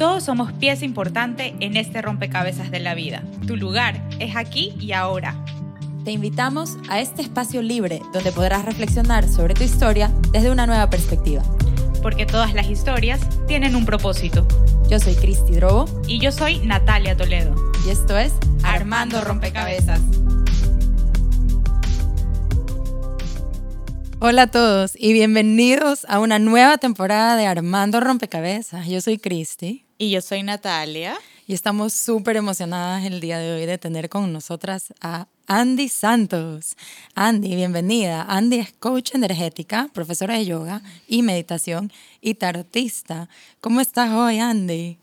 Todos somos pieza importante en este rompecabezas de la vida. Tu lugar es aquí y ahora. Te invitamos a este espacio libre donde podrás reflexionar sobre tu historia desde una nueva perspectiva. Porque todas las historias tienen un propósito. Yo soy Cristi Drobo. Y yo soy Natalia Toledo. Y esto es Armando Rompecabezas. Hola a todos y bienvenidos a una nueva temporada de Armando Rompecabezas. Yo soy Cristi. Y yo soy Natalia. Y estamos súper emocionadas el día de hoy de tener con nosotras a Andy Santos. Andy, bienvenida. Andy es coach energética, profesora de yoga y meditación y tarotista. ¿Cómo estás hoy, Andy?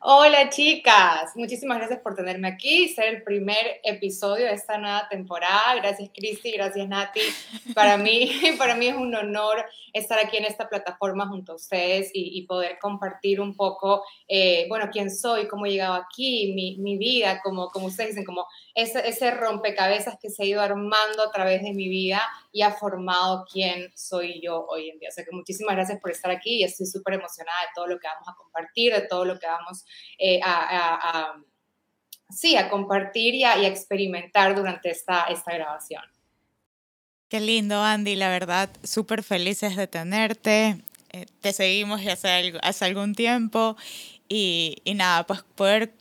Hola chicas, muchísimas gracias por tenerme aquí, ser el primer episodio de esta nueva temporada. Gracias Cristi, gracias Nati. Para mí, para mí es un honor estar aquí en esta plataforma junto a ustedes y, poder compartir un poco, eh, bueno, quién soy, cómo he llegado aquí, mi, mi vida, como, como ustedes dicen, como ese, ese rompecabezas que se ha ido armando a través de mi vida y ha formado quién soy yo hoy en día. O sea que muchísimas gracias por estar aquí y estoy súper emocionada de todo lo que vamos a compartir, de todo lo que vamos eh, a, sí, a compartir y a, experimentar durante esta, esta grabación. Qué lindo, Andy, la verdad, súper felices de tenerte. Eh, te seguimos hace, hace algún tiempo y, y nada, pues poder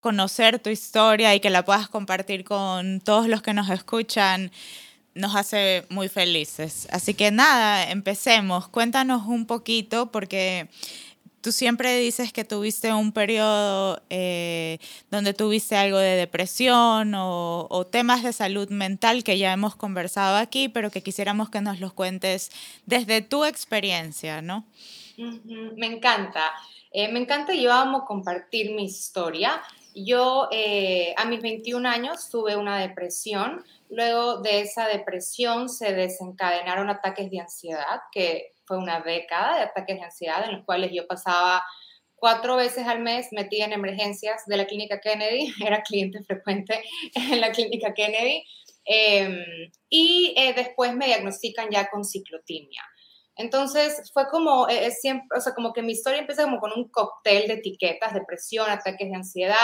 conocer tu historia y que la puedas compartir con todos los que nos escuchan nos hace muy felices. Así que nada, empecemos. Cuéntanos un poquito porque tú siempre dices que tuviste un periodo eh, donde tuviste algo de depresión o, temas de salud mental que ya hemos conversado aquí, pero que quisiéramos que nos los cuentes desde tu experiencia, ¿no? Me encanta. Eh, me encanta y yo amo compartir mi historia. Yo eh, a mis 21 años tuve una depresión. Luego de esa depresión se desencadenaron ataques de ansiedad, que fue una década de ataques de ansiedad en los cuales yo pasaba cuatro veces al mes metida en emergencias de la clínica Kennedy, era cliente frecuente en la clínica Kennedy, em, y eh, después me diagnostican ya con ciclotimia. Entonces fue como, eh, siempre, o sea, como que mi historia empieza como con un cóctel de etiquetas, depresión, ataques de ansiedad,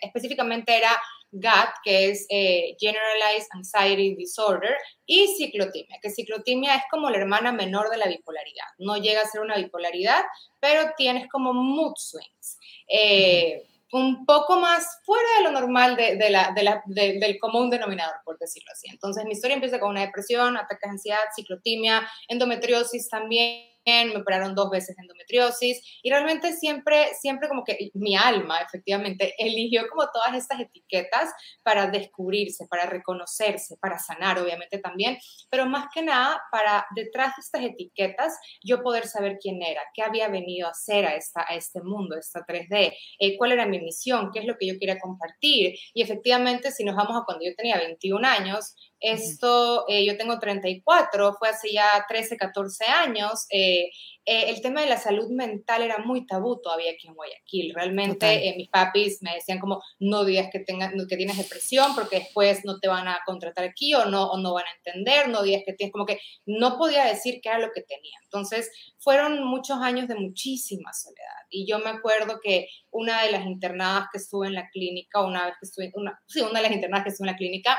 específicamente era GAD, que es eh, Generalized Anxiety Disorder, y ciclotimia, que ciclotimia es como la hermana menor de la bipolaridad. No llega a ser una bipolaridad, pero tienes como mood swings. Eh, un poco más fuera de lo normal de, la, del común denominador, por decirlo así. Entonces, mi historia empieza con una depresión, ataques de ansiedad, ciclotimia, endometriosis también me operaron dos veces endometriosis y realmente siempre, siempre como que mi alma efectivamente eligió como todas estas etiquetas para descubrirse, para reconocerse, para sanar obviamente también, pero más que nada para detrás de estas etiquetas yo poder saber quién era, qué había venido a hacer a, esta, a este mundo, esta 3D, eh, cuál era mi misión, qué es lo que yo quería compartir y efectivamente si nos vamos a cuando yo tenía 21 años, esto, eh, yo tengo 34, fue hace ya 13, 14 años. Eh, eh, el tema de la salud mental era muy tabú todavía aquí en Guayaquil. Realmente mis papis me decían como, no digas que, tengas, que tienes depresión porque después no te van a contratar aquí o no, o no van a entender, no digas que tienes, como que no podía decir qué era lo que tenía. Entonces, fueron muchos años de muchísima soledad. Y yo me acuerdo que una de las internadas que estuve en la clínica, una vez que estuve, una, sí, una de las internadas que estuve en la clínica,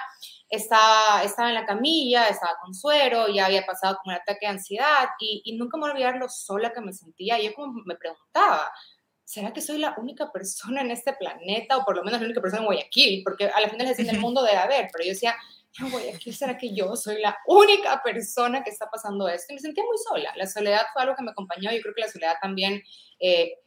estaba, estaba en la camilla, estaba con suero, ya había pasado como un ataque de ansiedad y, y nunca me voy a olvidar lo sola que me sentía. Yo como me preguntaba, ¿será que soy la única persona en este planeta o por lo menos la única persona en Guayaquil? Porque a la final en el mundo debe haber, pero yo decía, en Guayaquil, ¿será que yo soy la única persona que está pasando esto? Y me sentía muy sola. La soledad fue algo que me acompañó. Yo creo que la soledad también eh,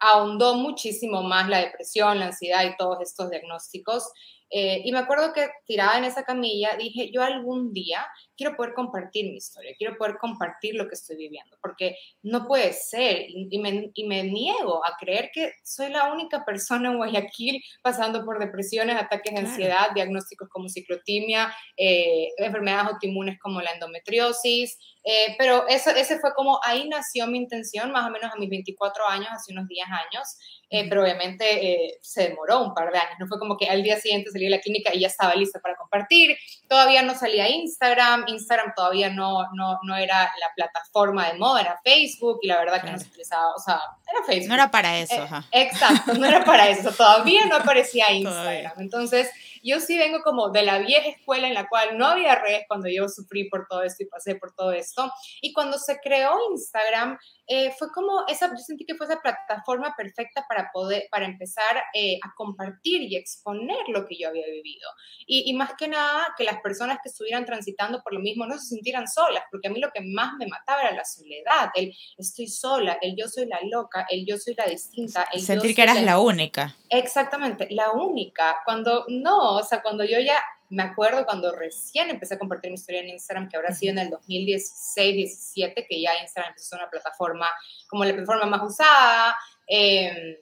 ahondó muchísimo más la depresión, la ansiedad y todos estos diagnósticos. Eh, y me acuerdo que tirada en esa camilla dije, yo algún día quiero poder compartir mi historia, quiero poder compartir lo que estoy viviendo, porque no puede ser y, me, y, me, niego a creer que soy la única persona en Guayaquil pasando por depresiones, ataques de ansiedad, diagnósticos como ciclotimia, eh, enfermedades autoinmunes como la endometriosis, eh, pero eso, ese fue como ahí nació mi intención, más o menos a mis 24 años, hace unos 10 años, pero obviamente se demoró un par de años, no fue como que al día siguiente salí de la clínica y ya estaba lista para compartir. Todavía no salía Instagram, Instagram todavía no, no, no era la plataforma de moda, era Facebook y la verdad que no se utilizaba, o sea, era Facebook. No era para eso. Eh, exacto, no era para eso, todavía no aparecía Instagram. Entonces, yo sí vengo como de la vieja escuela en la cual no había redes cuando yo sufrí por todo esto y pasé por todo esto. Y cuando se creó Instagram, eh, fue como esa, yo sentí que fue esa plataforma perfecta para poder, para empezar eh, a compartir y exponer lo que yo había vivido. Y, y, más que nada, que las personas que estuvieran transitando por lo mismo no se sintieran solas, porque a mí lo que más me mataba era la soledad, el estoy sola, el yo soy la loca, el yo soy la distinta. El Sentir que eras la única. Exactamente, la única. Cuando no, o sea, cuando yo ya me acuerdo cuando recién empecé a compartir mi historia en Instagram, que habrá sido en el 2016-17, que ya Instagram empezó una plataforma como la plataforma más usada. Em,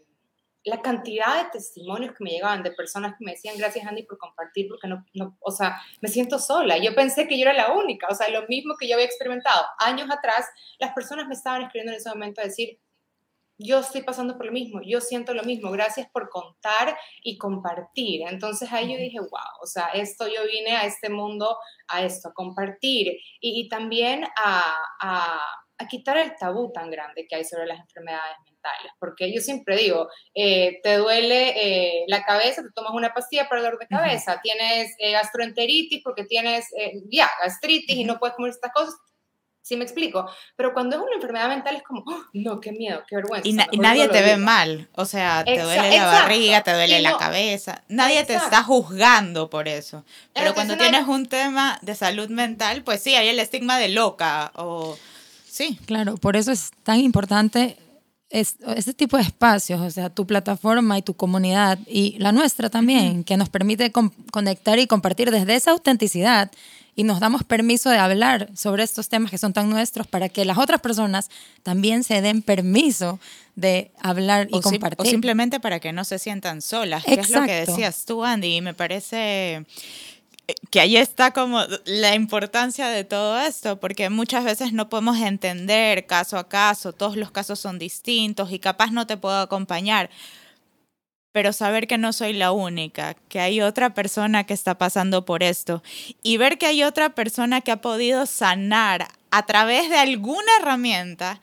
la cantidad de testimonios que me llegaban de personas que me decían gracias Andy por compartir, porque no, no, o sea, me siento sola. Yo pensé que yo era la única, o sea, lo mismo que yo había experimentado años atrás, las personas me estaban escribiendo en ese momento a decir, yo estoy pasando por lo mismo, yo siento lo mismo, gracias por contar y compartir. Entonces ahí yo dije, wow, o sea, esto yo vine a este mundo, a esto, a compartir y, también a, a, a, quitar el tabú tan grande que hay sobre las enfermedades mentales, porque yo siempre digo, eh, te duele eh, la cabeza, te tomas una pastilla para el dolor de cabeza, tienes eh, gastroenteritis porque tienes ya gastritis y no puedes comer estas cosas, ¿Sí me explico? Pero cuando es una enfermedad mental es como, ¡Oh, no, qué miedo, qué vergüenza. Y, nadie te ve mal, o sea, te duele la barriga, te duele la cabeza, nadie te está juzgando por eso. Pero cuando tienes un tema de salud mental, pues sí, hay el estigma de loca o... Sí. Claro, por eso es tan importante este tipo de espacios, o sea, tu plataforma y tu comunidad y la nuestra también, que nos permite conectar y compartir desde esa autenticidad y nos damos permiso de hablar sobre estos temas que son tan nuestros para que las otras personas también se den permiso de hablar y compartir. o simplemente para que no se sientan solas, que es lo que decías tú, Andy, y me parece que ahí está como la importancia de todo esto, porque muchas veces no podemos entender caso a caso, todos los casos son distintos y capaz no te puedo acompañar, pero saber que no soy la única, que hay otra persona que está pasando por esto y ver que hay otra persona que ha podido sanar a través de alguna herramienta,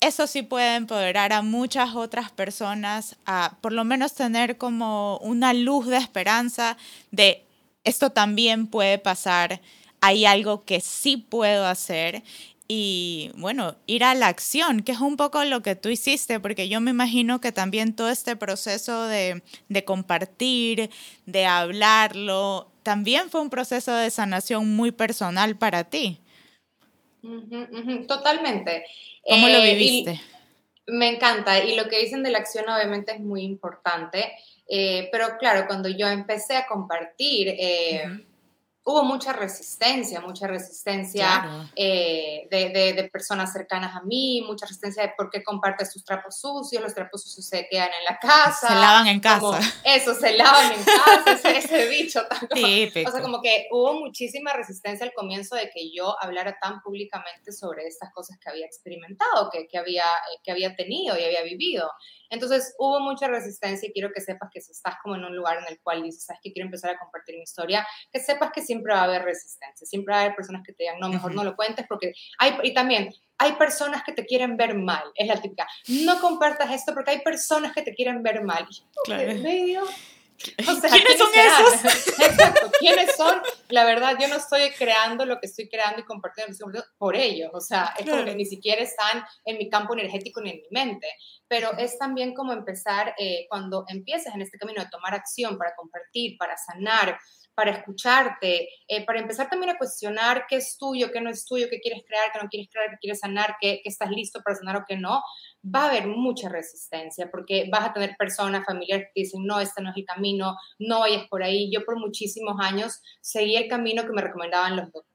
eso sí puede empoderar a muchas otras personas a por lo menos tener como una luz de esperanza de esto también puede pasar, hay algo que sí puedo hacer y bueno, ir a la acción, que es un poco lo que tú hiciste, porque yo me imagino que también todo este proceso de, compartir, de hablarlo, también fue un proceso de sanación muy personal para ti. totalmente. ¿Cómo lo eh, viviste? me encanta, y lo que dicen de la acción obviamente es muy importante, eh, pero claro, cuando yo empecé a compartir... Eh, hubo mucha resistencia, mucha resistencia eh, de, de, personas cercanas a mí, mucha resistencia de por qué compartes tus trapos sucios, los trapos sucios se quedan en la casa. Se lavan en casa. eso, se lavan en casa, ese, ese dicho. O sea, como que hubo muchísima resistencia al comienzo de que yo hablara tan públicamente sobre estas cosas que había experimentado, que, que, había, eh, que había tenido y había vivido. Entonces hubo mucha resistencia y quiero que sepas que si estás como en un lugar en el cual dices, sabes que quiero empezar a compartir mi historia, que sepas que siempre va a haber resistencia, siempre va a haber personas que te digan, no, mejor no lo cuentes porque hay, y también hay personas que te quieren ver mal, es la típica, no compartas esto porque hay personas que te quieren ver mal. claro. medio? O sea, ¿Quiénes, son esos? Exacto, ¿quiénes son? La verdad, yo no estoy creando lo que estoy creando y compartiendo por ellos. O sea, es como que ni siquiera están en mi campo energético ni en mi mente. Pero es también como empezar, eh, cuando empieces en este camino de tomar acción para compartir, para sanar, para escucharte, eh, para empezar también a cuestionar qué es tuyo, qué no es tuyo, qué quieres crear, qué no quieres crear, qué quieres sanar, qué, estás listo para sanar o qué no, va a haber mucha resistencia porque vas a tener personas, familiares que dicen, no, este no es el camino, no vayas por ahí. Yo por muchísimos años seguí el camino que me recomendaban los doctores,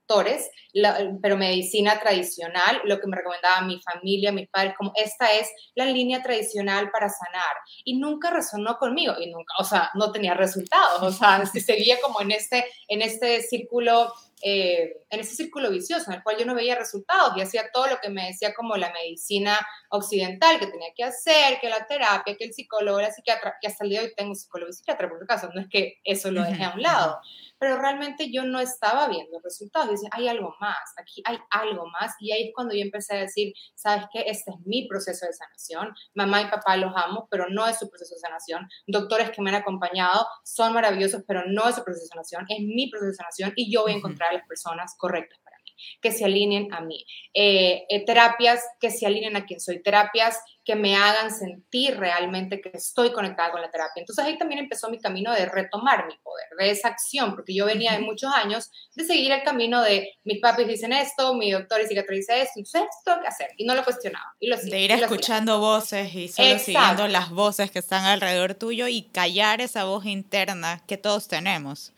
pero medicina tradicional, lo que me recomendaba mi familia, mis padres, como esta es la línea tradicional para sanar. Y nunca resonó conmigo y nunca, o sea, no tenía resultados, o sea, seguía como en este, en este círculo eh, en ese círculo vicioso en el cual yo no veía resultados y hacía todo lo que me decía como la medicina occidental que tenía que hacer, que la terapia, que el psicólogo, la psiquiatra, que hasta el día de hoy tengo psicólogo y psiquiatra por caso, no es que eso lo dejé a un lado, pero realmente yo no estaba viendo resultados. Dice, hay algo más, aquí hay algo más. Y ahí es cuando yo empecé a decir, ¿sabes qué? Este es mi proceso de sanación. Mamá y papá los amo, pero no es su proceso de sanación. Doctores que me han acompañado son maravillosos, pero no es su proceso de sanación. Es mi proceso de sanación y yo voy a encontrar a las personas correctas para mí, que se alineen a mí. Eh, eh, terapias que se alineen a quien soy. Terapias que me hagan sentir realmente que estoy conectada con la terapia. Entonces ahí también empezó mi camino de retomar mi poder, de esa acción, porque yo venía de muchos años de seguir el camino de mis papis dicen esto, mi doctor y psiquiatra dice esto, entonces esto tengo que hacer, y no lo cuestionaba. Y lo de ir escuchando voces y solo siguiendo las voces que están alrededor tuyo y callar esa voz interna que todos tenemos.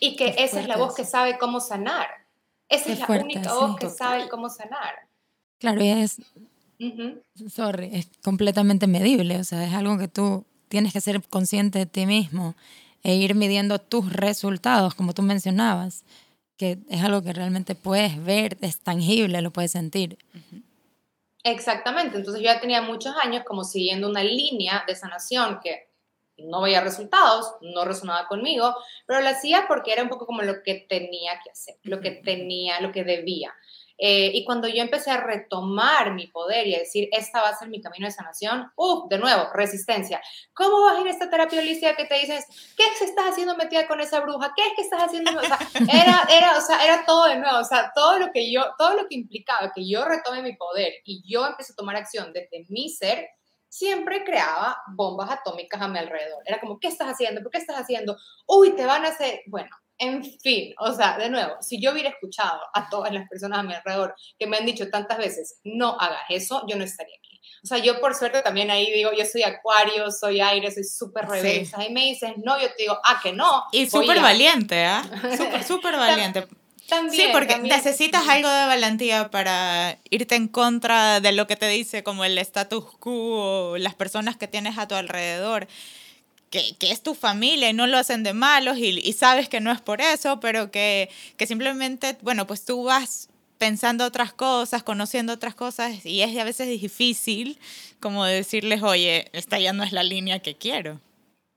Y que esa es la voz que sabe cómo sanar. Esa es la única voz que sabe cómo sanar. Claro, y es Sorry, es completamente medible, o sea, es algo que tú tienes que ser consciente de ti mismo e ir midiendo tus resultados, como tú mencionabas, que es algo que realmente puedes ver, es tangible, lo puedes sentir. Exactamente, entonces yo ya tenía muchos años como siguiendo una línea de sanación que no veía resultados, no resonaba conmigo, pero lo hacía porque era un poco como lo que tenía que hacer, lo que tenía, lo que debía. Eh, y cuando yo empecé a retomar mi poder y a decir, esta va a ser mi camino de sanación, ¡uh! De nuevo, resistencia. ¿Cómo vas a ir a esta terapia holística que te dices, qué es que estás haciendo metida con esa bruja? ¿Qué es que estás haciendo? O sea, era, era, o sea, era todo de nuevo, o sea, todo lo que yo, todo lo que implicaba que yo retome mi poder y yo empecé a tomar acción desde mi ser, siempre creaba bombas atómicas a mi alrededor. Era como, ¿qué estás haciendo? ¿Por qué estás haciendo? Uy, te van a hacer, bueno, en fin, o sea, de nuevo, si yo hubiera escuchado a todas las personas a mi alrededor que me han dicho tantas veces, no hagas eso, yo no estaría aquí. O sea, yo por suerte también ahí digo, yo soy acuario, soy aire, soy súper rebelde. Y me dices, no, yo te digo, ah, que no. Y súper valiente, ¿ah? Súper, súper valiente. También, sí, porque necesitas algo de valentía para irte en contra de lo que te dice como el status quo, las personas que tienes a tu alrededor que, es tu familia y no lo hacen de malos y, sabes que no es por eso, pero que, que simplemente, bueno, pues tú vas pensando otras cosas, conociendo otras cosas y es a veces difícil como decirles, oye, esta ya no es la línea que quiero.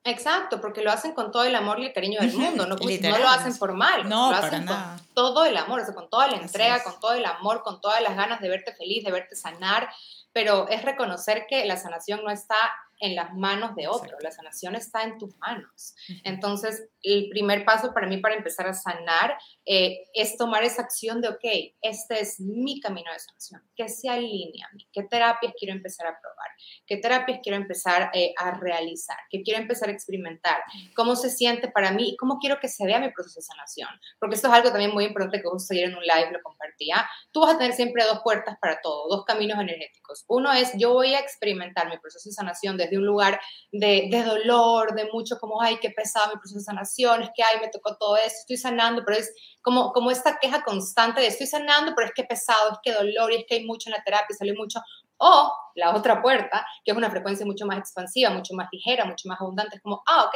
Exacto, porque lo hacen con todo el amor y el cariño del mundo, no, pues, no lo hacen por mal, no, lo hacen con todo el amor, o sea, con toda la entrega, con todo el amor, con todas las ganas de verte feliz, de verte sanar, pero es reconocer que la sanación no está en las manos de otro, la sanación está en tus manos. Entonces, el primer paso para mí para empezar a sanar eh, es tomar esa acción de, ok, este es mi camino de sanación, que se alinea a mí, qué terapias quiero empezar a probar, qué terapias quiero empezar eh, a realizar, qué quiero empezar a experimentar, cómo se siente para mí, cómo quiero que se vea mi proceso de sanación, porque esto es algo también muy importante que justo ayer en un live lo compartía, tú vas a tener siempre dos puertas para todo, dos caminos energéticos. Uno es, yo voy a experimentar mi proceso de sanación desde un lugar de, dolor, de mucho como, ay, qué pesado mi proceso de sanación, es que, ay, me tocó todo esto, estoy sanando, pero es como, como esta queja constante de estoy sanando, pero es que pesado, es que dolor, y es que hay mucho en la terapia, sale mucho. O la otra puerta, que es una frecuencia mucho más expansiva, mucho más ligera, mucho más abundante, es como, ah, ok,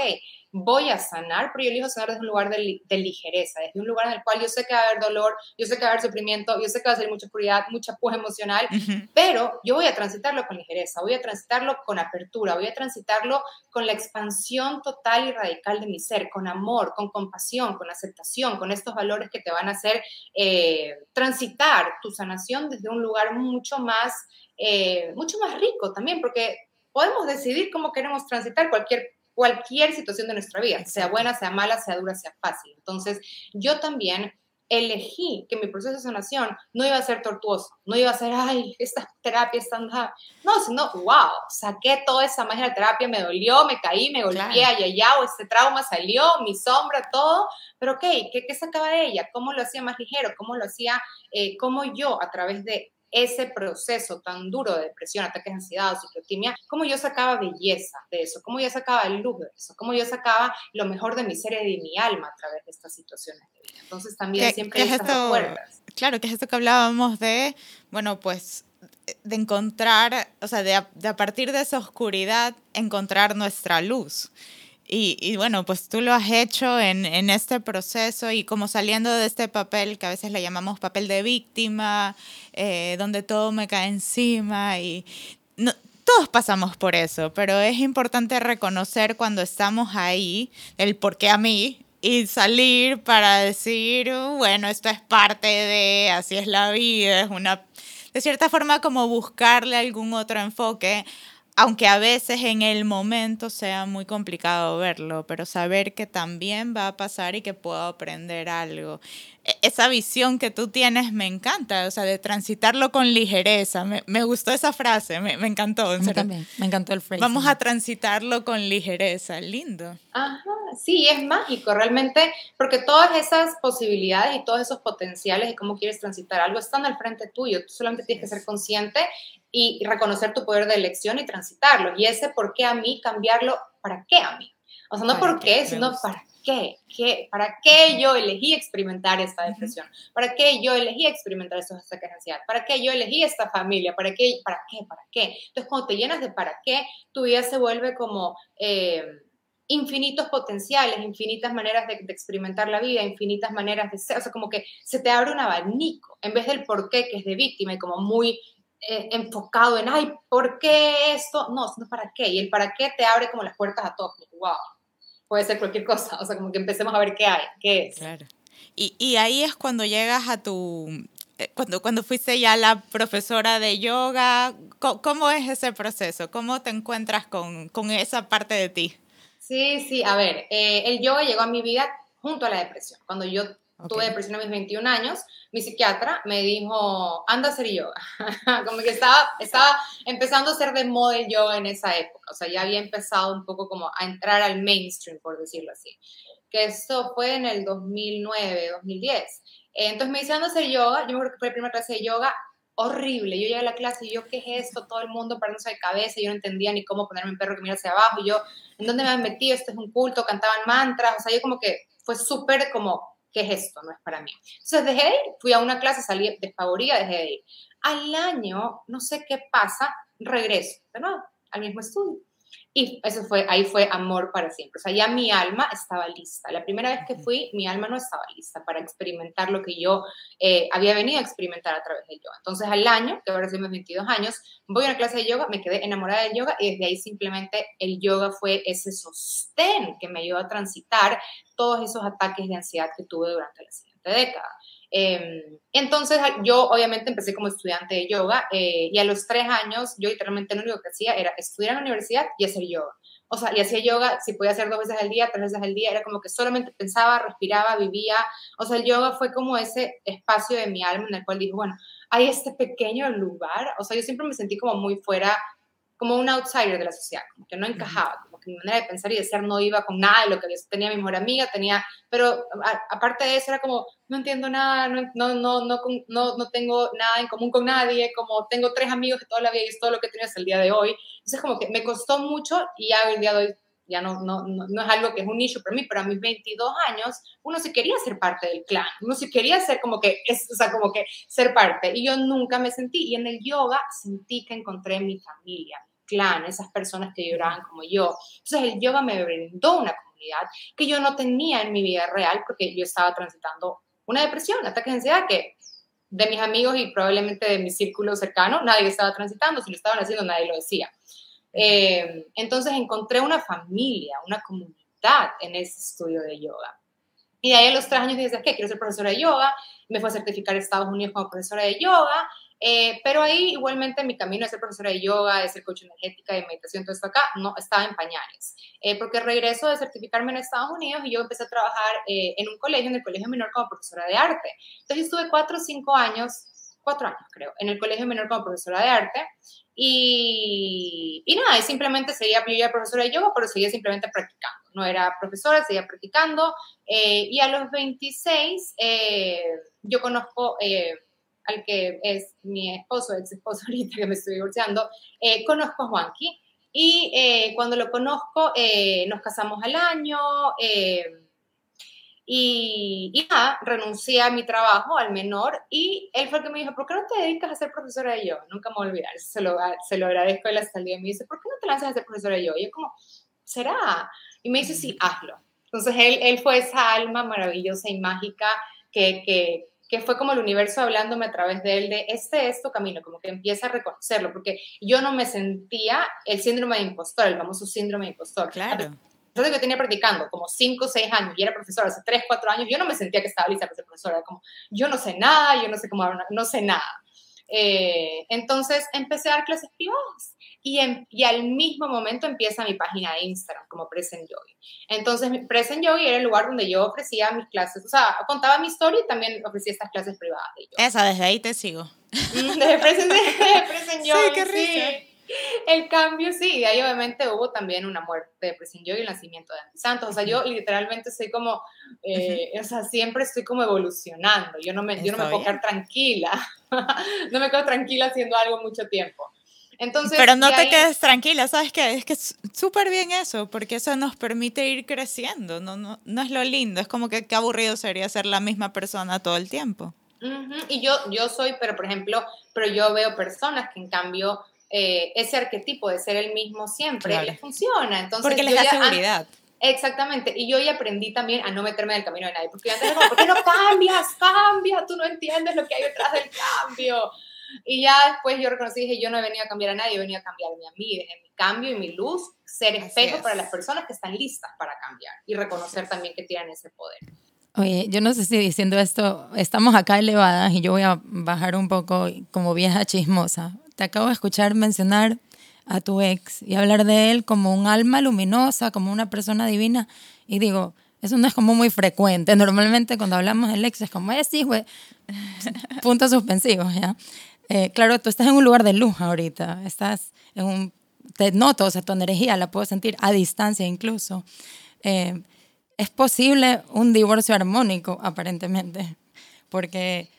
voy a sanar, pero yo elijo sanar desde un lugar de, de, ligereza, desde un lugar en el cual yo sé que va a haber dolor, yo sé que va a haber sufrimiento, yo sé que va a ser mucha oscuridad, mucha puja emocional, pero yo voy a transitarlo con ligereza, voy a transitarlo con apertura, voy a transitarlo con la expansión total y radical de mi ser, con amor, con compasión, con aceptación, con estos valores que te van a hacer eh, transitar tu sanación desde un lugar mucho más, eh, mucho más rico también, porque podemos decidir cómo queremos transitar cualquier cualquier situación de nuestra vida, sea buena, sea mala, sea dura, sea fácil. Entonces, yo también elegí que mi proceso de sanación no iba a ser tortuoso, no iba a ser, ay, esta terapia es tan... No, sino, wow, saqué toda esa magia de terapia, me dolió, me caí, me golpeé, allá, allá, o este trauma salió, mi sombra, todo, pero ok, ¿qué, qué sacaba de ella? ¿Cómo lo hacía más ligero? ¿Cómo lo hacía, eh, cómo yo a través de ese proceso tan duro de depresión, ataques de ansiedad o ciclotimia, cómo yo sacaba belleza de eso, cómo yo sacaba luz de eso, cómo yo sacaba lo mejor de mi ser y de mi alma a través de estas situaciones de vida. Entonces también siempre es esto, Claro, que es esto que hablábamos de, bueno, pues de encontrar, o sea, de de a partir de esa oscuridad encontrar nuestra luz. Y, bueno, pues tú lo has hecho en, en, este proceso y como saliendo de este papel que a veces le llamamos papel de víctima, eh, donde todo me cae encima y no, todos pasamos por eso, pero es importante reconocer cuando estamos ahí el por qué a mí y salir para decir, bueno, esto es parte de, así es la vida, es una, de cierta forma como buscarle algún otro enfoque aunque a veces en el momento sea muy complicado verlo, pero saber que también va a pasar y que puedo aprender algo. E, esa visión que tú tienes me encanta, o sea, de transitarlo con ligereza. Me, me gustó esa frase, me, me encantó. también, me encantó el phrase. Vamos a transitarlo con ligereza, lindo. Ajá, sí, es mágico, realmente, porque todas esas posibilidades y todos esos potenciales de cómo quieres transitar algo están al frente tuyo. Tú solamente tienes que ser consciente y reconocer tu poder de elección y transitarlo. Y ese por qué a mí, cambiarlo, ¿para qué a mí? O sea, no por qué, sino para qué, qué, para qué yo elegí experimentar esta depresión, para qué yo elegí experimentar estos ataques de ansiedad, para qué yo elegí esta familia, para qué, para qué, para qué. Entonces, cuando te llenas de para qué, tu vida se vuelve como... Eh, infinitos potenciales, infinitas maneras de, de, experimentar la vida, infinitas maneras de ser, o sea, como que se te abre un abanico, en vez del por qué, que es de víctima y como muy eh, enfocado en, ay, ¿por qué esto? No, sino para qué. Y el para qué te abre como las puertas a todo. Wow, puede ser cualquier cosa. O sea, como que empecemos a ver qué hay, qué es. Claro. Y, y ahí es cuando llegas a tu, eh, cuando, cuando fuiste ya la profesora de yoga, ¿cómo, es ese proceso? ¿Cómo te encuentras con, con, esa parte de ti? Sí, sí, a ver, eh, el yoga llegó a mi vida junto a la depresión. Cuando yo tuve depresión a mis 21 años, mi psiquiatra me dijo, anda a hacer yoga. como que estaba, estaba empezando a ser de moda el yoga en esa época. O sea, ya había empezado un poco como a entrar al mainstream, por decirlo así. Que eso fue en el 2009, 2010. Entonces me dice, anda a hacer yoga. Yo me acuerdo que fue la primera clase de yoga horrible. Yo llegué a la clase y yo, ¿qué es esto? Todo el mundo parándose de cabeza. Yo no entendía ni cómo ponerme un perro que mira hacia abajo. Y yo, ¿en dónde me han metido? Esto es un culto. Cantaban mantras. O sea, yo como que fue súper como ¿qué es esto? No es para mí. Entonces dejé de ir, fui a una clase, salí desfavorida, dejé de ir. Al año, no sé qué pasa, regreso de nuevo al mismo estudio. Y eso fue, ahí fue amor para siempre. O sea, ya mi alma estaba lista. La primera vez que fui, mi alma no estaba lista para experimentar lo que yo eh, había venido a experimentar a través del yoga. Entonces, al año, que ahora son mis 22 años, voy a una clase de yoga, me quedé enamorada del yoga y desde ahí simplemente el yoga fue ese sostén que me ayudó a transitar todos esos ataques de ansiedad que tuve durante la siguiente década. Em, entonces yo obviamente empecé como estudiante de yoga eh, y a los tres años yo literalmente lo único que hacía era estudiar en la universidad y hacer yoga. O sea, y hacía yoga, si podía hacer dos veces al día, tres veces al día, era como que solamente pensaba, respiraba, vivía. O sea, el yoga fue como ese espacio de mi alma en el cual dije, bueno, hay este pequeño lugar. O sea, yo siempre me sentí como muy fuera como un outsider de la sociedad, como que no encajaba, como que mi manera de pensar y de ser no iba con nada de lo que tenía mi mejor amiga, tenía, pero aparte de eso era como, no entiendo nada, no, no, no, no, no, tengo nada en común con nadie, como tengo tres amigos de toda la vida y es todo lo que he tenido hasta el día de hoy. Entonces como que me costó mucho y ya el día de hoy ya no, no, no, es algo que es un nicho para mí, pero a mis 22 años uno se quería ser parte del clan, uno se quería ser como que, es, o sea, como que ser parte, y yo nunca me sentí, y en el yoga sentí que encontré mi familia, clan, esas personas que lloraban como yo. Entonces el yoga me brindó una comunidad que yo no tenía en mi vida real porque yo estaba transitando una depresión, ataques de ansiedad que de mis amigos y probablemente de mi círculo cercano nadie estaba transitando, si lo estaban haciendo nadie lo decía. Eh, entonces encontré una familia, una comunidad en ese estudio de yoga. Y de ahí a los tres años dije, ¿qué? Quiero ser profesora de yoga. Me fue a certificar en Estados Unidos como profesora de yoga. Eh, pero ahí igualmente mi camino de ser profesora de yoga, de ser coach energética, de meditación, todo esto acá, no estaba en pañales. Eh, porque regreso de certificarme en Estados Unidos y yo empecé a trabajar eh, en un colegio, en el colegio menor como profesora de arte. Entonces estuve cuatro o cinco años, cuatro años creo, en el colegio menor como profesora de arte. Y, y nada, simplemente seguía, yo profesora de yoga, pero seguía simplemente practicando. No era profesora, seguía practicando. y a los 26 yo conozco al que es mi esposo, ex esposo ahorita que me estoy divorciando, eh, conozco a Juanqui. Y eh, cuando lo conozco, eh, nos casamos al año y, y nada, renuncié a mi trabajo, al menor, y él fue el que me dijo, ¿por qué no te dedicas a ser profesora de yoga? Nunca me voy a olvidar, se lo, se lo agradezco de la salida. Me dice, ¿por qué no te lanzas a ser profesora de yoga? Y yo como, ¿será? Y me dice, sí, hazlo. Entonces él, él fue esa alma maravillosa y mágica que, que, que fue como el universo hablándome a través de él de este es tu camino, como que empieza a reconocerlo, porque yo no me sentía el síndrome de impostor, el famoso síndrome de impostor. Claro. Entonces, que tenía practicando como 5 o 6 años y era profesora hace 3, 4 años, yo no me sentía que estaba lista para ser profesora. Como, yo no sé nada, yo no sé cómo, no sé nada. Eh, entonces empecé a dar clases privadas y, y, al mismo momento empieza mi página de Instagram como Present Yogi. Entonces Present Yogi era el lugar donde yo ofrecía mis clases, o sea, contaba mi historia y también ofrecía estas clases privadas. De Esa, desde ahí te sigo. Desde Present, Present Yogi. Sí, qué risa. El cambio, sí, y ahí obviamente hubo también una muerte de Yogi y el nacimiento de Andy Santos. O sea, yo literalmente soy como, eh, o sea, siempre estoy como evolucionando. Yo no me, yo no me puedo quedar tranquila. no me quedo tranquila haciendo algo mucho tiempo. Entonces, Pero no te quedes tranquila, ¿sabes qué? Es que es súper bien eso, porque eso nos permite ir creciendo, no, no, no es lo lindo, es como que qué aburrido sería ser la misma persona todo el tiempo. Y yo, yo soy, pero por ejemplo, pero yo veo personas que en cambio eh, ese arquetipo de ser el mismo siempre les funciona. Entonces, porque les da seguridad. Exactamente, y yo ya aprendí también a no meterme en el camino de nadie, porque antes era ¿por qué no cambias? Cambia, tú no entiendes lo que hay detrás del cambio. Y ya después yo reconocí, dije, yo no he venido a cambiar a nadie, he venido a cambiarme a mí, desde mi cambio y mi luz, ser espejo para las personas que están listas para cambiar y reconocer también que tienen ese poder. Oye, yo no sé si diciendo esto, estamos acá elevadas y yo voy a bajar un poco como vieja chismosa. Te acabo de escuchar mencionar a tu ex y hablar de él como un alma luminosa, como una persona divina. Y digo, eso no es como muy frecuente. Normalmente cuando hablamos del ex es como, es sí, güey. Puntos suspensivos, ¿ya? Eh, claro, tú estás en un lugar de luz ahorita, estás en un, te noto, o sea, tu energía la puedo sentir a distancia incluso. Eh, es posible un divorcio armónico, aparentemente, porque,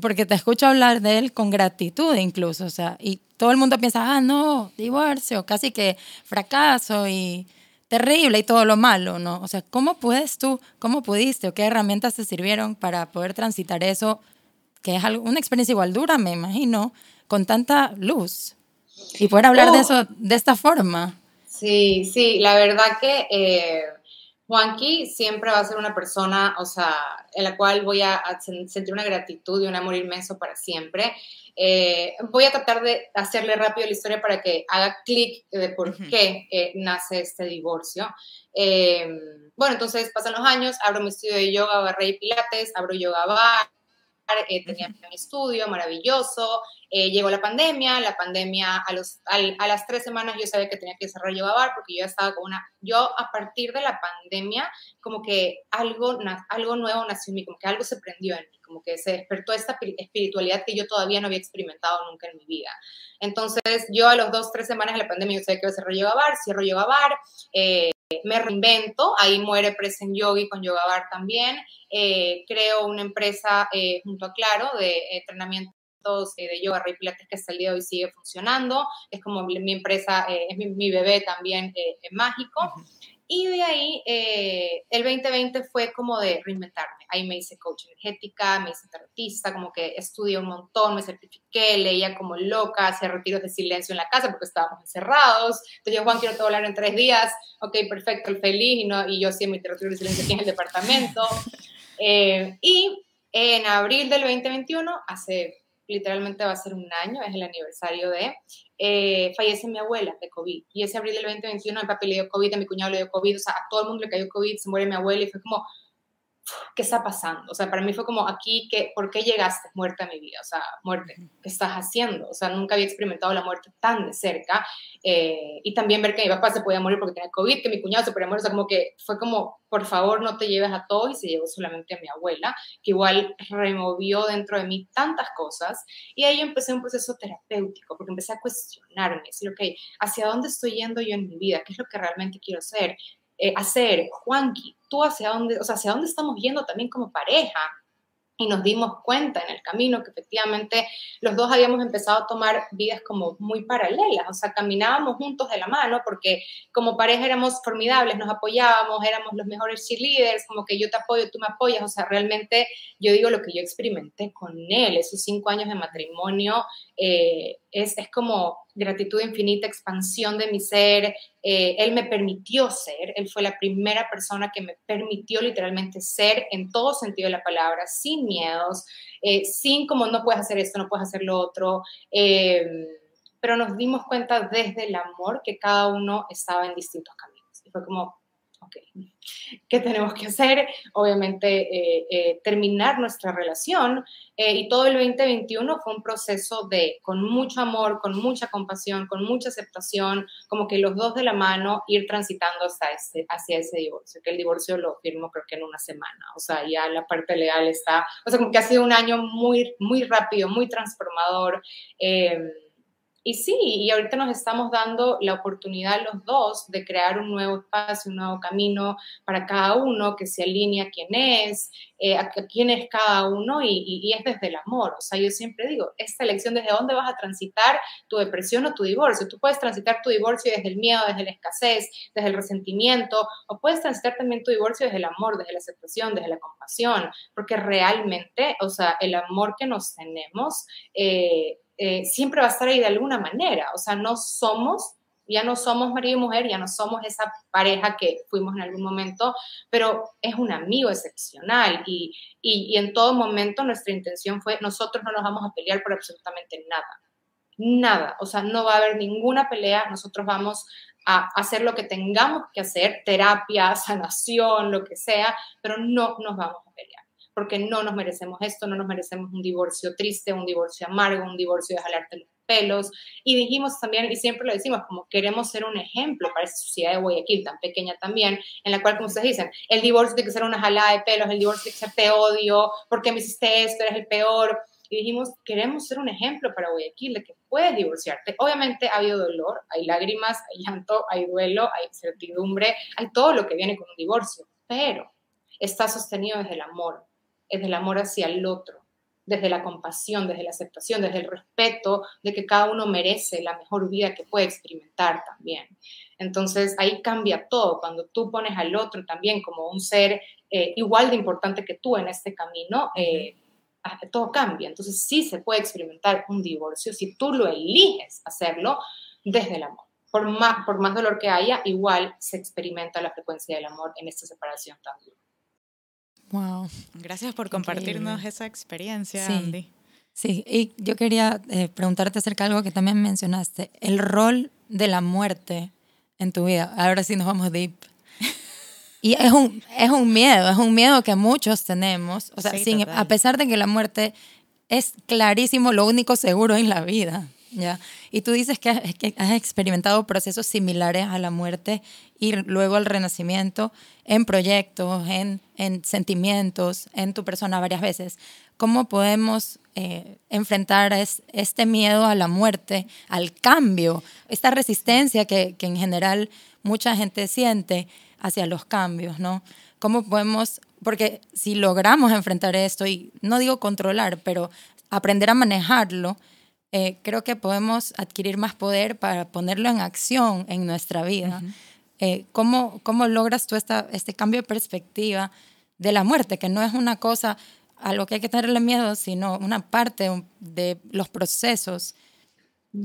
porque te escucho hablar de él con gratitud incluso, o sea, y todo el mundo piensa, ah, no, divorcio, casi que fracaso y terrible y todo lo malo, ¿no? O sea, ¿cómo puedes tú, cómo pudiste o qué herramientas te sirvieron para poder transitar eso que es una experiencia igual dura, me imagino, con tanta luz. Y poder hablar de oh. eso de esta forma. Sí, sí, la verdad que eh, Juanqui siempre va a ser una persona, o sea, en la cual voy a, sentir una gratitud y un amor inmenso para siempre. Eh, voy a tratar de hacerle rápido la historia para que haga clic de por qué eh, nace este divorcio. bueno, entonces pasan los años, abro mi estudio de yoga, barra y pilates, abro yoga bar, eh, tenía mi estudio maravilloso, eh, llegó la pandemia, la pandemia a, los, a, las tres semanas yo sabía que tenía que cerrar Yoga Bar porque yo estaba con una, yo a partir de la pandemia como que algo, algo nuevo nació en mí, como que algo se prendió en mí, como que se despertó esta espiritualidad que yo todavía no había experimentado nunca en mi vida. Entonces yo a los dos, tres semanas de la pandemia yo sabía que iba a cerrar Yoga Bar, cierro Yoga Bar, eh, me reinvento, ahí muere Present Yogi con Yoga Bar también, eh, creo una empresa eh, junto a Claro de entrenamientos de yoga, rey pilates que hasta el día de hoy sigue funcionando, es como mi empresa, es mi, bebé también mágico. Y de ahí, eh, el 2020 fue como de reinventarme. Ahí me hice coach energética, me hice tarotista, como que estudié un montón, me certifiqué, leía como loca, hacía retiros de silencio en la casa porque estábamos encerrados. Entonces yo, Juan, quiero todo hablar en tres días. Ok, perfecto, el feliz. Y, no, y yo hacía mi retiro de silencio aquí en el departamento. Eh, y en abril del 2021, hace literalmente va a ser un año, es el aniversario de, eh, fallece mi abuela de COVID. Y ese abril del 2021 mi papi le dio COVID, a mi cuñado le dio COVID, o sea, a todo el mundo le cayó COVID, se muere mi abuela y fue como, ¿qué está pasando? O sea, para mí fue como aquí, que, ¿por qué llegaste muerta a mi vida? O sea, muerte, ¿qué estás haciendo? O sea, nunca había experimentado la muerte tan de cerca. Eh, y también ver que mi papá se podía morir porque tenía COVID, que mi cuñado se podía morir, o sea, como que fue como, por favor, no te lleves a todos y se llevó solamente a mi abuela, que igual removió dentro de mí tantas cosas. Y ahí empecé un proceso terapéutico, porque empecé a cuestionarme, decir, ok, ¿hacia dónde estoy yendo yo en mi vida? ¿Qué es lo que realmente quiero ser? Eh, hacer, Juanqui, tú hacia dónde, o sea, hacia dónde estamos yendo también como pareja. Y nos dimos cuenta en el camino que efectivamente los dos habíamos empezado a tomar vidas como muy paralelas, o sea, caminábamos juntos de la mano porque como pareja éramos formidables, nos apoyábamos, éramos los mejores cheerleaders, como que yo te apoyo, tú me apoyas, o sea, realmente yo digo lo que yo experimenté con él, esos cinco años de matrimonio eh, es, es, como gratitud infinita, expansión de mi ser. Eh, él me permitió ser, él fue la primera persona que me permitió literalmente ser en todo sentido de la palabra, sin miedos, eh, sin como no puedes hacer esto, no puedes hacer lo otro. pero nos dimos cuenta desde el amor que cada uno estaba en distintos caminos. Y fue como, ok, ¿qué tenemos que hacer? Obviamente eh, eh, terminar nuestra relación eh, y todo el 2021 fue un proceso de, con mucho amor, con mucha compasión, con mucha aceptación, como que los dos de la mano ir transitando hasta ese, hacia ese divorcio, que el divorcio lo firmo creo que en una semana, o sea, ya la parte legal está, o sea, como que ha sido un año muy, muy rápido, muy transformador. Y sí, y ahorita nos estamos dando la oportunidad los dos de crear un nuevo espacio, un nuevo camino para cada uno que se alinea a quién es, eh, a quién es cada uno y, y, es desde el amor. O sea, yo siempre digo, esta elección desde dónde vas a transitar tu depresión o tu divorcio. Tú puedes transitar tu divorcio desde el miedo, desde la escasez, desde el resentimiento, o puedes transitar también tu divorcio desde el amor, desde la aceptación, desde la compasión, porque realmente, o sea, el amor que nos tenemos... Eh, eh, siempre va a estar ahí de alguna manera. O sea, no somos, ya no somos marido y mujer, ya no somos esa pareja que fuimos en algún momento, pero es un amigo excepcional y, y, en todo momento nuestra intención fue, nosotros no nos vamos a pelear por absolutamente nada. Nada, o sea, no va a haber ninguna pelea, nosotros vamos a hacer lo que tengamos que hacer, terapia, sanación, lo que sea, pero no nos vamos a pelear porque no nos merecemos esto, no nos merecemos un divorcio triste, un divorcio amargo, un divorcio de jalarte los pelos. Y dijimos también, y siempre lo decimos, como queremos ser un ejemplo para esa sociedad de Guayaquil tan pequeña también, en la cual, como ustedes dicen, el divorcio tiene que ser una jalada de pelos, el divorcio tiene que ser te odio, porque me hiciste esto, eres el peor. Y dijimos, queremos ser un ejemplo para Guayaquil de que puedes divorciarte. Obviamente ha habido dolor, hay lágrimas, hay llanto, hay duelo, hay incertidumbre, hay todo lo que viene con un divorcio, pero está sostenido desde el amor, es del amor hacia el otro, desde la compasión, desde la aceptación, desde el respeto de que cada uno merece la mejor vida que puede experimentar también. Entonces ahí cambia todo, cuando tú pones al otro también como un ser eh, igual de importante que tú en este camino, eh, ah, todo cambia. Entonces sí se puede experimentar un divorcio si tú lo eliges hacerlo desde el amor. Por más, por más dolor que haya, igual se experimenta la frecuencia del amor en esta separación también. Wow. Gracias por compartirnos esa experiencia, sí. Andy. Sí, y yo quería eh, preguntarte acerca de algo que también mencionaste, el rol de la muerte en tu vida. Ahora sí nos vamos deep. Y es un, es un miedo, es un miedo que muchos tenemos. O sea, sin, a pesar de que la muerte es clarísimo lo único seguro en la vida. ¿Ya? Y tú dices que, que has experimentado procesos similares a la muerte y luego al renacimiento en proyectos, en, en sentimientos, en tu persona varias veces. ¿Cómo podemos eh, enfrentar es, este miedo a la muerte, al cambio, esta resistencia que, que en general mucha gente siente hacia los cambios, ¿no? ¿Cómo podemos, porque si logramos enfrentar esto, y no digo controlar, pero aprender a manejarlo, eh, creo que podemos adquirir más poder para ponerlo en acción en nuestra vida. Eh, ¿cómo, ¿Cómo logras tú esta, este cambio de perspectiva de la muerte, que no es una cosa a lo que hay que tenerle miedo, sino una parte de los procesos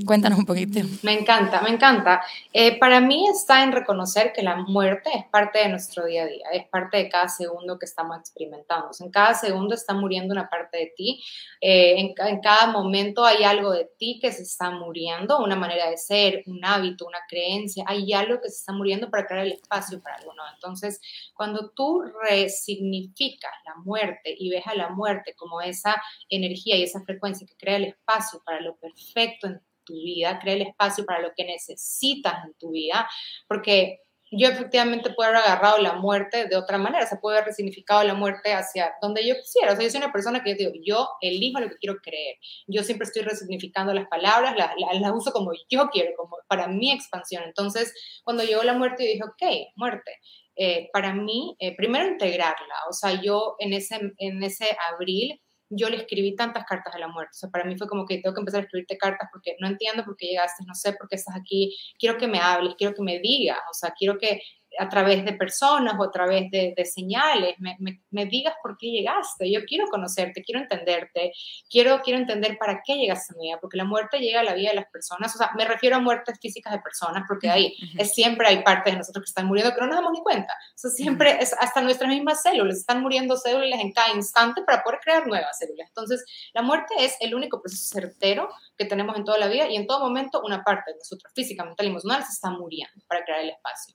Cuéntanos un poquito. Me encanta, me encanta. Eh, para mí está en reconocer que la muerte es parte de nuestro día a día, es parte de cada segundo que estamos experimentando. En cada segundo está muriendo una parte de ti, eh, en, cada momento hay algo de ti que se está muriendo, una manera de ser, un hábito, una creencia, hay algo que se está muriendo para crear el espacio para algo nuevo. Entonces, cuando tú resignificas la muerte y ves a la muerte como esa energía y esa frecuencia que crea el espacio para lo perfecto en tu vida, crea el espacio para lo que necesitas en tu vida, porque yo efectivamente puedo haber agarrado la muerte de otra manera, se puede haber resignificado la muerte hacia donde yo quisiera. O sea, yo soy una persona que yo yo elijo lo que quiero creer. Yo siempre estoy resignificando las palabras, las, las, uso como yo quiero, como para mi expansión. Entonces, cuando llegó la muerte, yo dije, ok, muerte. Eh, para mí, eh, primero integrarla. O sea, yo en ese, en ese abril yo le escribí tantas cartas a la muerte. O sea, para mí fue como que tengo que empezar a escribirte cartas porque no entiendo por qué llegaste, no sé por qué estás aquí, quiero que me hables, quiero que me digas, o sea, quiero que a través de personas o a través de, señales, me, me, digas por qué llegaste. Yo quiero conocerte, quiero entenderte, quiero, quiero entender para qué llegaste a mi vida, porque la muerte llega a la vida de las personas, o sea, me refiero a muertes físicas de personas, porque ahí es, siempre hay partes de nosotros que están muriendo que no nos damos ni cuenta. O sea, siempre es hasta nuestras mismas células, están muriendo células en cada instante para poder crear nuevas células. Entonces, la muerte es el único proceso certero que tenemos en toda la vida y en todo momento una parte de nosotros, física, mental y emocional, se está muriendo para crear el espacio.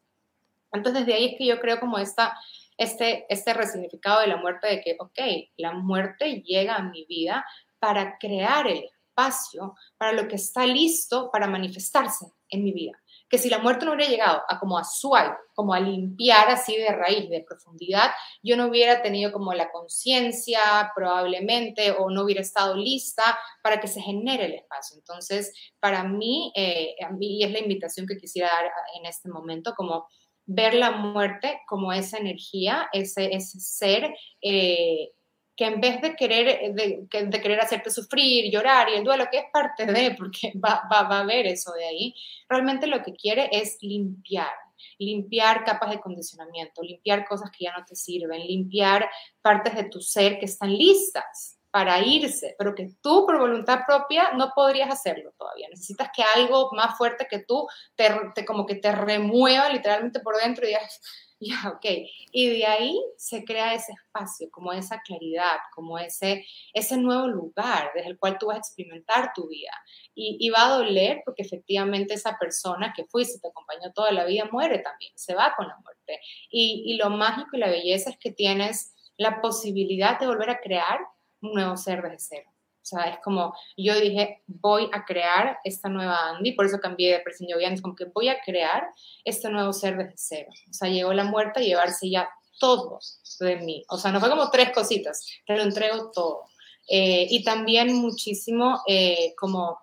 Entonces, de ahí es que yo creo como esta, este, este resignificado de la muerte, de que, ok, la muerte llega a mi vida para crear el espacio para lo que está listo para manifestarse en mi vida. Que si la muerte no hubiera llegado a como a swipe, como a limpiar así de raíz, de profundidad, yo no hubiera tenido como la conciencia probablemente o no hubiera estado lista para que se genere el espacio. Entonces, para mí, eh, a mí es la invitación que quisiera dar en este momento, como ver la muerte como esa energía, ese, ese ser eh, que en vez de querer, de, querer hacerte sufrir, llorar y el duelo, que es parte de, porque va, va, va a haber eso de ahí, realmente lo que quiere es limpiar, limpiar capas de condicionamiento, limpiar cosas que ya no te sirven, limpiar partes de tu ser que están listas para irse, pero que tú por voluntad propia no podrías hacerlo todavía. Necesitas que algo más fuerte que tú te, como que te remueva literalmente por dentro y digas, ya, ok. Y de ahí se crea ese espacio, como esa claridad, como ese, ese nuevo lugar desde el cual tú vas a experimentar tu vida. Y, va a doler porque efectivamente esa persona que fuiste, te acompañó toda la vida, muere también, se va con la muerte. Y lo mágico y la belleza es que tienes la posibilidad de volver a crear un nuevo ser desde cero. O sea, es como, yo dije, voy a crear esta nueva Andy, por eso cambié de presión es como que voy a crear este nuevo ser desde cero. O sea, llegó la muerte a llevarse ya todo de mí. O sea, no fue como tres cositas, te lo entrego todo. Eh, y también muchísimo eh, como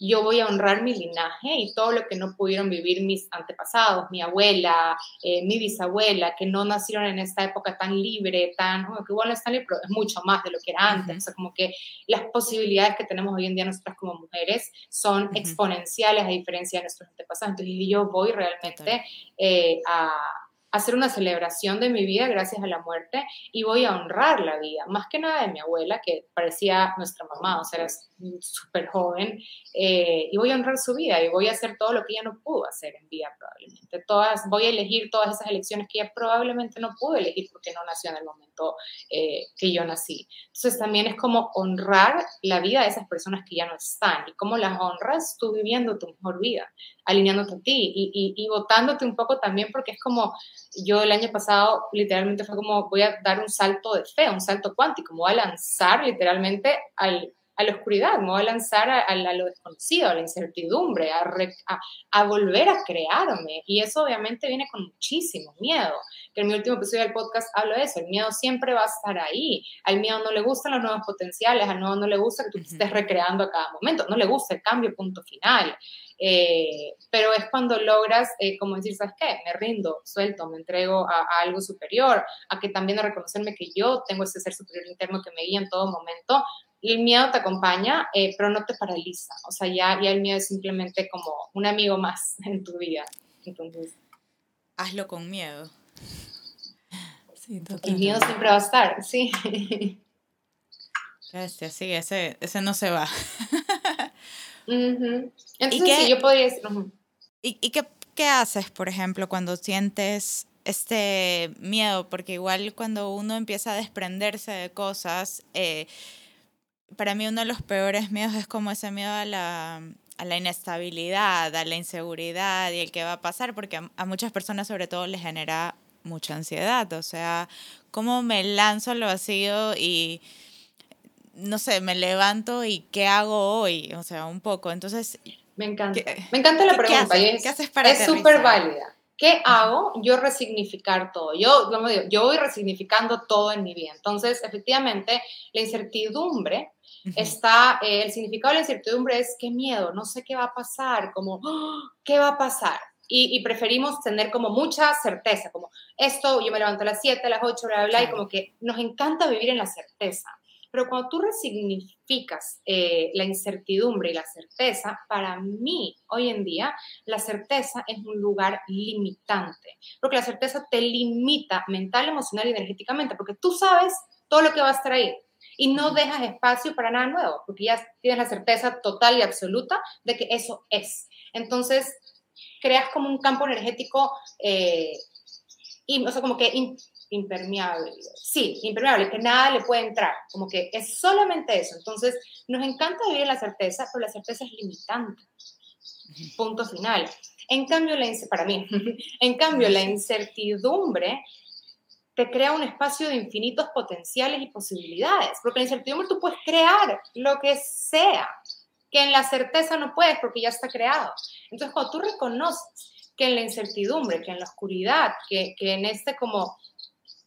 yo voy a honrar mi linaje y todo lo que no pudieron vivir mis antepasados, mi abuela, eh, mi bisabuela, que no nacieron en esta época tan libre, tan, que bueno, es libre, pero es mucho más de lo que era antes. O sea, como que las posibilidades que tenemos hoy en día nosotras como mujeres son exponenciales a diferencia de nuestros antepasados. Entonces, yo voy realmente eh, a hacer una celebración de mi vida gracias a la muerte y voy a honrar la vida, más que nada de mi abuela, que parecía nuestra mamá, o sea, era súper joven, eh, y voy a honrar su vida y voy a hacer todo lo que ella no pudo hacer en vida probablemente. Todas, voy a elegir todas esas elecciones que ella probablemente no pudo elegir porque no nació en el momento eh, que yo nací. Entonces también es como honrar la vida de esas personas que ya no están y cómo las honras tú viviendo tu mejor vida, alineándote a ti y, y, y votándote un poco también porque es como yo el año pasado literalmente fue como voy a dar un salto de fe, un salto cuántico, me voy a lanzar literalmente al, a la oscuridad, me voy a lanzar a, lo desconocido, a la incertidumbre, a, a, volver a crearme. Y eso obviamente viene con muchísimo miedo. Que en mi último episodio del podcast hablo de eso, el miedo siempre va a estar ahí. Al miedo no le gustan los nuevos potenciales, al miedo no le gusta que tú te estés recreando a cada momento, no le gusta el cambio, punto final. Eh, pero es cuando logras, eh, como decir, ¿sabes qué? Me rindo, suelto, me entrego a, algo superior, a que también a reconocerme que yo tengo ese ser superior interno que me guía en todo momento. Y el miedo te acompaña, eh, pero no te paraliza. O sea, ya, ya el miedo es simplemente como un amigo más en tu vida. Entonces. Hazlo con miedo. Sí, el miedo siempre va a estar, sí. Este, sí, ese, ese no se va. ¿Y qué, yo podría decir... ¿Y, y qué, qué haces, por ejemplo, cuando sientes este miedo? Porque igual cuando uno empieza a desprenderse de cosas, eh, para mí uno de los peores miedos es como ese miedo a la, a la inestabilidad, a la inseguridad y el que va a pasar, porque a, a, muchas personas sobre todo les genera mucha ansiedad. O sea, ¿cómo me lanzo al vacío y no sé, me levanto y qué hago hoy, o sea, un poco. Entonces... Me encanta. me encanta la pregunta. ¿Qué haces, para Es súper válida. ¿Qué hago? Yo resignificar todo. Yo, como digo, yo voy resignificando todo en mi vida. Entonces, efectivamente, la incertidumbre está, eh, el significado de la incertidumbre es qué miedo, no sé qué va a pasar, como, ¡ah! ¿qué va a pasar? Y, y, preferimos tener como mucha certeza, como esto, yo me levanto a las 7, a las 8, bla, bla, bla, y como que nos encanta vivir en la certeza. Pero cuando tú resignificas eh, la incertidumbre y la certeza, para mí hoy en día la certeza es un lugar limitante, porque la certeza te limita mental, emocional y energéticamente, porque tú sabes todo lo que va a estar ahí y no dejas espacio para nada nuevo, porque ya tienes la certeza total y absoluta de que eso es. Entonces, creas como un campo energético, eh, y, o sea, como que impermeable. Sí, impermeable, que nada le puede entrar, como que es solamente eso. Entonces, nos encanta vivir en la certeza, pero la certeza es limitante. Punto final. En cambio, la, para mí, en cambio, la incertidumbre te crea un espacio de infinitos potenciales y posibilidades, porque en la incertidumbre tú puedes crear lo que sea, que en la certeza no puedes porque ya está creado. Entonces, cuando tú reconoces que en la incertidumbre, que en la oscuridad, que, que en este como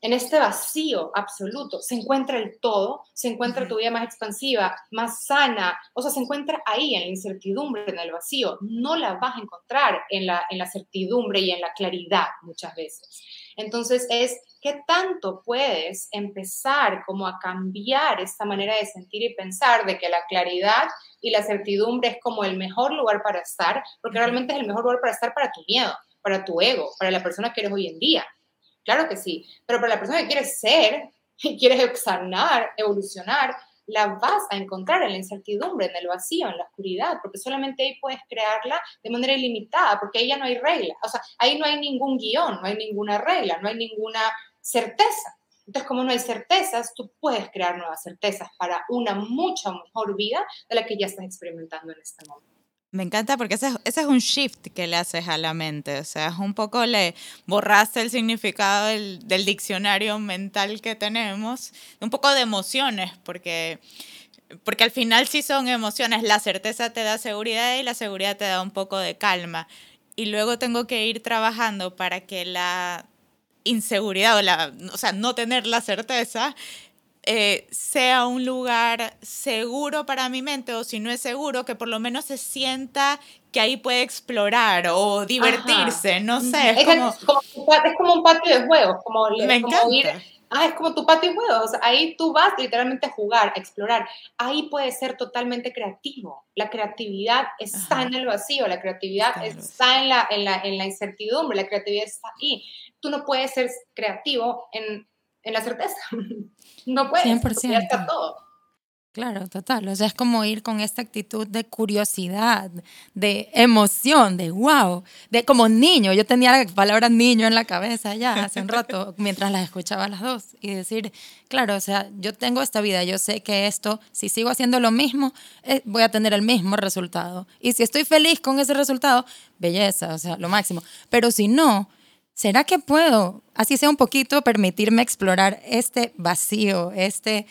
en este vacío absoluto se encuentra el todo, se encuentra tu vida más expansiva, más sana, o sea, se encuentra ahí en la incertidumbre, en el vacío. No la vas a encontrar en la, en la certidumbre y en la claridad muchas veces. Entonces es qué tanto puedes empezar como a cambiar esta manera de sentir y pensar de que la claridad y la certidumbre es como el mejor lugar para estar, porque realmente es el mejor lugar para estar para tu miedo, para tu ego, para la persona que eres hoy en día. Claro que sí, pero para la persona que quieres ser y quieres sanar, evolucionar, la vas a encontrar en la incertidumbre, en el vacío, en la oscuridad, porque solamente ahí puedes crearla de manera ilimitada, porque ahí ya no hay regla, o sea, ahí no hay ningún guion, no hay ninguna regla, no hay ninguna certeza. Entonces, como no hay certezas, tú puedes crear nuevas certezas para una mucha mejor vida de la que ya estás experimentando en este momento. Me encanta porque ese es, ese es, un shift que le haces a la mente. O sea, es un poco le borraste el significado del, del, diccionario mental que tenemos, un poco de emociones, porque, porque al final sí son emociones. La certeza te da seguridad y la seguridad te da un poco de calma. Y luego tengo que ir trabajando para que la inseguridad o, la, o sea, no tener la certeza eh, sea un lugar seguro para mi mente o si no es seguro, que por lo menos se sienta que ahí puede explorar o divertirse, no sé. Es, como, es, como, un patio de juegos, como, me como ir, ah, es como tu patio de juegos, ahí tú vas literalmente a jugar, a explorar, ahí puedes ser totalmente creativo, la creatividad está en el vacío, la creatividad está, en, la, en, la, en la incertidumbre, la creatividad está ahí. Tú no puedes ser creativo en en la certeza. No puedes. 100%. Ya está todo. Claro, total. O sea, es como ir con esta actitud de curiosidad, de emoción, de wow, de como niño. Yo tenía la palabra niño en la cabeza ya hace un rato mientras las escuchaba las dos y decir, claro, o sea, yo tengo esta vida, yo sé que esto, si sigo haciendo lo mismo, eh, voy a tener el mismo resultado. Y si estoy feliz con ese resultado, belleza, o sea, lo máximo. Pero si no, ¿será que puedo, así sea un poquito, permitirme explorar este vacío, este,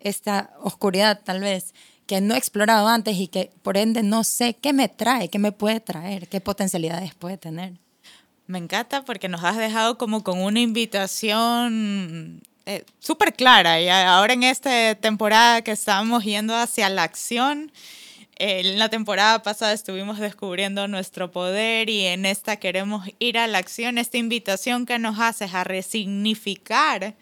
esta oscuridad tal vez? que no he explorado antes y que por ende no sé qué me trae, qué me puede traer, qué potencialidades puede tener. Me encanta porque nos has dejado como con una invitación eh, súper clara y ahora en esta temporada que estamos yendo hacia la acción en la temporada pasada estuvimos descubriendo nuestro poder y en esta queremos ir a la acción, esta invitación que nos haces a resignificar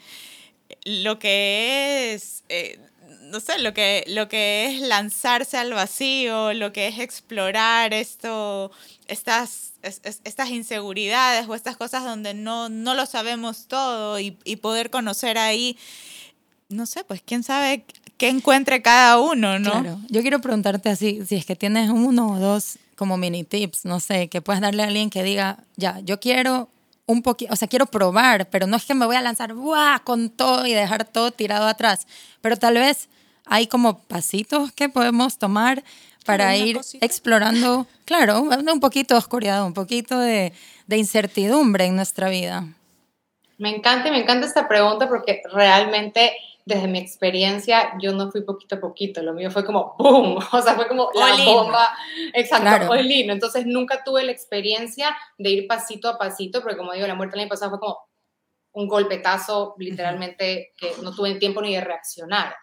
lo que es, eh, no sé, lo que, lo que es lanzarse al vacío, lo que es explorar esto, estas, estas inseguridades o estas cosas donde no, no lo sabemos todo y, y poder conocer ahí no sé, pues quién sabe qué encuentre cada uno, ¿no? Claro. Yo quiero preguntarte así, si es que tienes uno o dos como mini tips, no sé, que puedas darle a alguien que diga, ya, yo quiero un poquito, o sea, quiero probar, pero no es que me voy a lanzar ¡buah! con todo y dejar todo tirado atrás, pero tal vez hay como pasitos que podemos tomar para ir explorando, claro, un poquito de oscuridad, un poquito de, de incertidumbre en nuestra vida. Me encanta, me encanta esta pregunta porque realmente desde mi experiencia, yo no fui poquito a poquito, lo mío fue como ¡boom! O sea, fue como la bomba. Exacto, claro. Entonces nunca tuve la experiencia de ir pasito a pasito, porque como digo, la muerte el año pasado fue como un golpetazo, literalmente, que no tuve tiempo ni de reaccionar.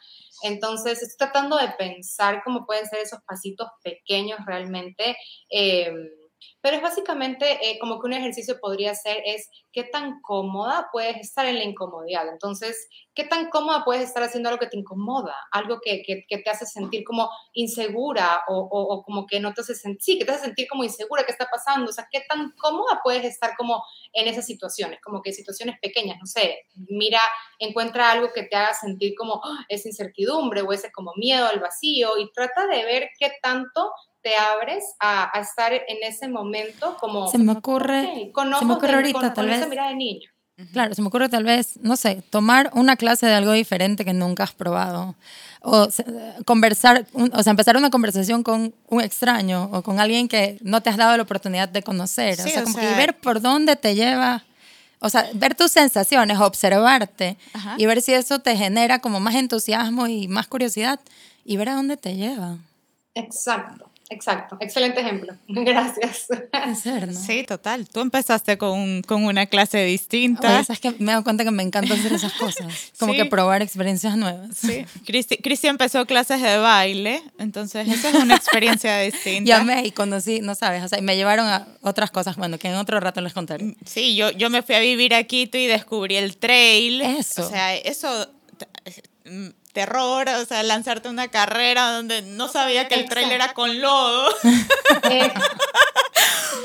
Entonces, estoy tratando de pensar cómo pueden ser esos pasitos pequeños realmente. Eh, Pero es básicamente eh, como que un ejercicio podría ser es qué tan cómoda puedes estar en la incomodidad. Entonces, qué tan cómoda puedes estar haciendo algo que te incomoda, algo que, que, que te hace sentir como insegura o, o, como que no te hace sentir, sí, que te hace sentir como insegura, ¿qué está pasando? O sea, qué tan cómoda puedes estar como en esas situaciones, como que situaciones pequeñas, no sé, mira, encuentra algo que te haga sentir como oh, esa incertidumbre o ese como miedo al vacío y trata de ver qué tanto te abres a, estar en ese momento como... Se me ocurre, se me ocurre ahorita tal vez... de niño. Claro, se me ocurre tal vez, no sé, tomar una clase de algo diferente que nunca has probado. O conversar, o sea, empezar una conversación con un extraño o con alguien que no te has dado la oportunidad de conocer. o sea, como que ver por dónde te lleva. O sea, ver tus sensaciones, observarte y ver si eso te genera como más entusiasmo y más curiosidad y ver a dónde te lleva. Exacto. Exacto, excelente ejemplo. Gracias. Sí, total. Tú empezaste con, con una clase distinta. es que me he dado cuenta que me encanta hacer esas cosas, como que probar experiencias nuevas. Sí. Cristi, Cristi, empezó clases de baile, entonces esa es una experiencia distinta. Ya me y conocí, no sabes, o sea, y me llevaron a otras cosas, bueno, que en otro rato les contaré. Sí, yo, yo me fui a vivir a Quito y descubrí el trail. Eso. O sea, eso mm, terror, o sea, lanzarte una carrera donde no sabía que el trailer era con lodo.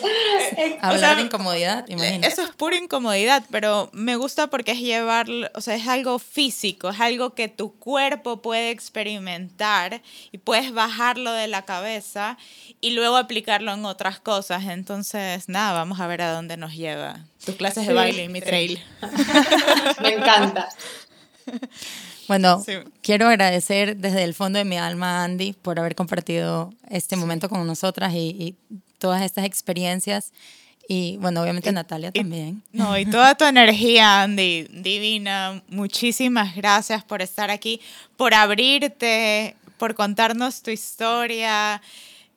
Hablar de incomodidad, imagínate. Eso es pura incomodidad, pero me gusta porque es llevarlo, o sea, es algo físico, es algo que tu cuerpo puede experimentar y puedes bajarlo de la cabeza y luego aplicarlo en otras cosas. Entonces, nada, vamos a ver a dónde nos lleva tus clases de baile y mi trail. me encanta. Bueno, quiero agradecer desde el fondo de mi alma a Andy por haber compartido este momento con nosotras y, todas estas experiencias. Y bueno, obviamente Natalia también. No, y toda tu energía, Andy, divina. Muchísimas gracias por estar aquí, por abrirte, por contarnos tu historia.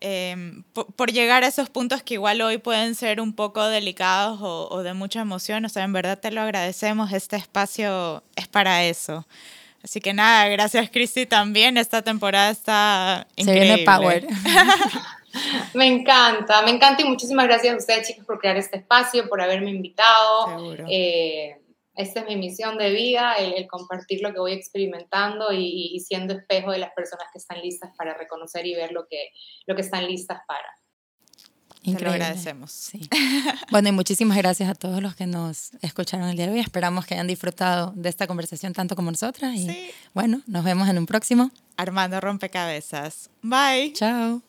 Em, por, llegar a esos puntos que igual hoy pueden ser un poco delicados o, o, de mucha emoción. O sea, en verdad te lo agradecemos. Este espacio es para eso. Así que nada, gracias Cristi también. Esta temporada está increíble. Se viene Power. me encanta, me encanta y muchísimas gracias a ustedes chicos por crear este espacio, por haberme invitado. Eh, esta es mi misión de vida, el, compartir lo que voy experimentando y, siendo espejo de las personas que están listas para reconocer y ver lo que, lo que están listas para. Te lo agradecemos. Sí. Bueno, y muchísimas gracias a todos los que nos escucharon el día de hoy. Esperamos que hayan disfrutado de esta conversación tanto como nosotras. Y bueno, nos vemos en un próximo. Armando Rompecabezas. Bye. Chao.